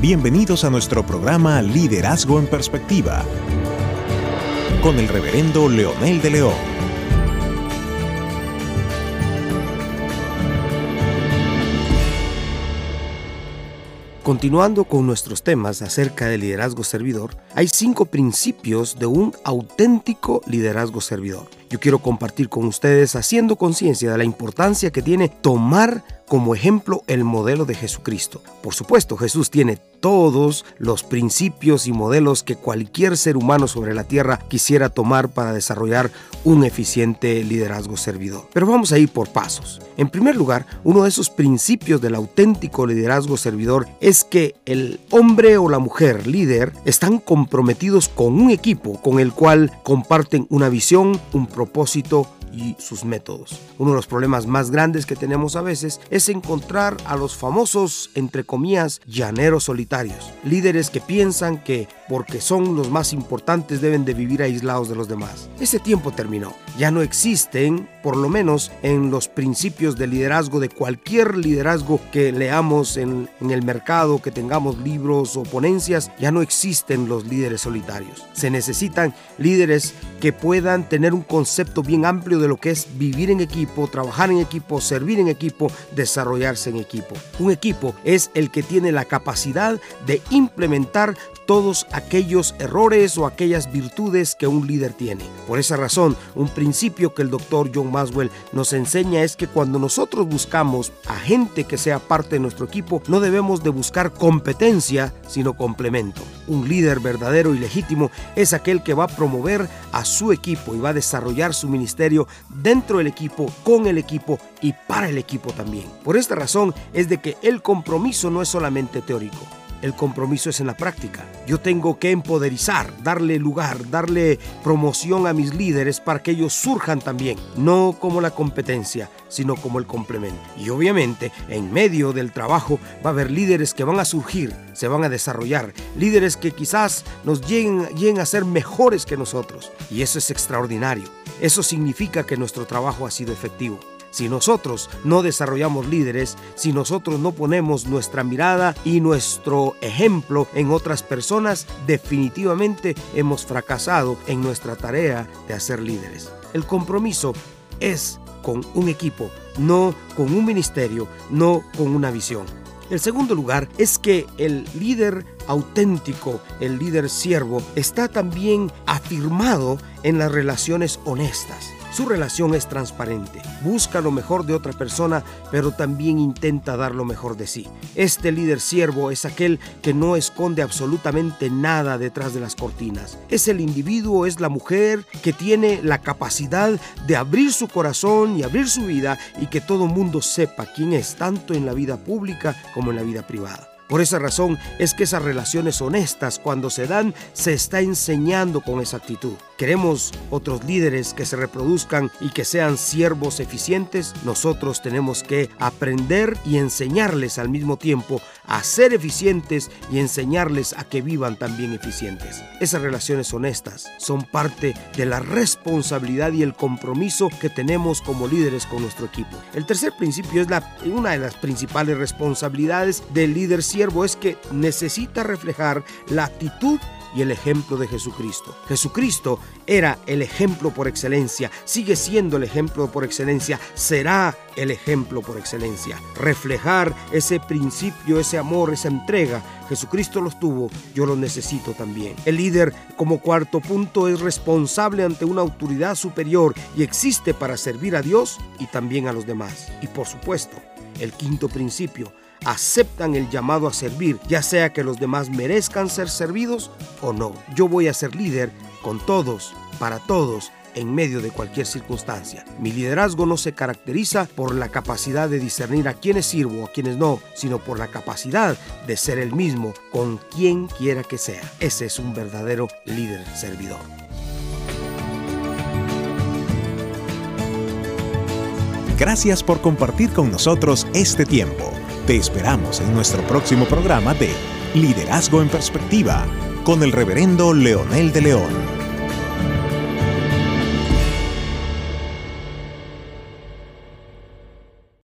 Bienvenidos a nuestro programa Liderazgo en Perspectiva con el reverendo Leonel de León. Continuando con nuestros temas acerca del liderazgo servidor, hay cinco principios de un auténtico liderazgo servidor. Yo quiero compartir con ustedes haciendo conciencia de la importancia que tiene tomar como ejemplo el modelo de Jesucristo. Por supuesto, Jesús tiene todos los principios y modelos que cualquier ser humano sobre la tierra quisiera tomar para desarrollar un eficiente liderazgo servidor. Pero vamos a ir por pasos. En primer lugar, uno de esos principios del auténtico liderazgo servidor es que el hombre o la mujer líder están comprometidos con un equipo con el cual comparten una visión, un propósito y sus métodos. Uno de los problemas más grandes que tenemos a veces es encontrar a los famosos, entre comillas, llaneros solitarios, líderes que piensan que porque son los más importantes deben de vivir aislados de los demás. Ese tiempo terminó. Ya no existen, por lo menos en los principios de liderazgo, de cualquier liderazgo que leamos en, el mercado, que tengamos libros o ponencias, ya no existen los líderes solitarios. Se necesitan líderes que puedan tener un concepto bien amplio de lo que es vivir en equipo, trabajar en equipo, servir en equipo, desarrollarse en equipo. Un equipo es el que tiene la capacidad de implementar todos aquellos errores o aquellas virtudes que un líder tiene. Por esa razón, un principio que el doctor John Maswell nos enseña es que cuando nosotros buscamos a gente que sea parte de nuestro equipo, no debemos de buscar competencia, sino complemento. Un líder verdadero y legítimo es aquel que va a promover a su equipo y va a desarrollar su ministerio dentro del equipo, con el equipo y para el equipo también. Por esta razón es de que el compromiso no es solamente teórico. El compromiso es en la práctica. Yo tengo que empoderizar, darle lugar, darle promoción a mis líderes para que ellos surjan también, no como la competencia, sino como el complemento. Y obviamente, en medio del trabajo va a haber líderes que van a surgir, se van a desarrollar, líderes que quizás nos lleguen, a ser mejores que nosotros. Y eso es extraordinario. Eso significa que nuestro trabajo ha sido efectivo. Si nosotros no desarrollamos líderes, si nosotros no ponemos nuestra mirada y nuestro ejemplo en otras personas, definitivamente hemos fracasado en nuestra tarea de hacer líderes. El compromiso es con un equipo, no con un ministerio, no con una visión. El segundo lugar es que el líder auténtico, el líder siervo, está también afirmado en las relaciones honestas. Su relación es transparente, busca lo mejor de otra persona, pero también intenta dar lo mejor de sí. Este líder siervo es aquel que no esconde absolutamente nada detrás de las cortinas. Es el individuo, es la mujer que tiene la capacidad de abrir su corazón y abrir su vida y que todo mundo sepa quién es, tanto en la vida pública como en la vida privada. Por esa razón es que esas relaciones honestas cuando se dan se está enseñando con esa actitud. Queremos otros líderes que se reproduzcan y que sean siervos eficientes. Nosotros tenemos que aprender y enseñarles al mismo tiempo a ser eficientes y enseñarles a que vivan también eficientes. Esas relaciones honestas son parte de la responsabilidad y el compromiso que tenemos como líderes con nuestro equipo. El tercer principio es una de las principales responsabilidades del líder siervo es que necesita reflejar la actitud y el ejemplo de Jesucristo. Jesucristo era el ejemplo por excelencia, sigue siendo el ejemplo por excelencia, será el ejemplo por excelencia. Reflejar ese principio, ese amor, esa entrega. Jesucristo los tuvo, yo lo necesito también. El líder, como cuarto punto, es responsable ante una autoridad superior y existe para servir a Dios y también a los demás. Y por supuesto, el quinto principio, aceptan el llamado a servir, ya sea que los demás merezcan ser servidos o no. Yo voy a ser líder con todos, para todos, en medio de cualquier circunstancia. Mi liderazgo no se caracteriza por la capacidad de discernir a quienes sirvo o a quienes no, sino por la capacidad de ser el mismo con quien quiera que sea. Ese es un verdadero líder servidor. Gracias por compartir con nosotros este tiempo. Te esperamos en nuestro próximo programa de Liderazgo en Perspectiva con el reverendo Leonel de León.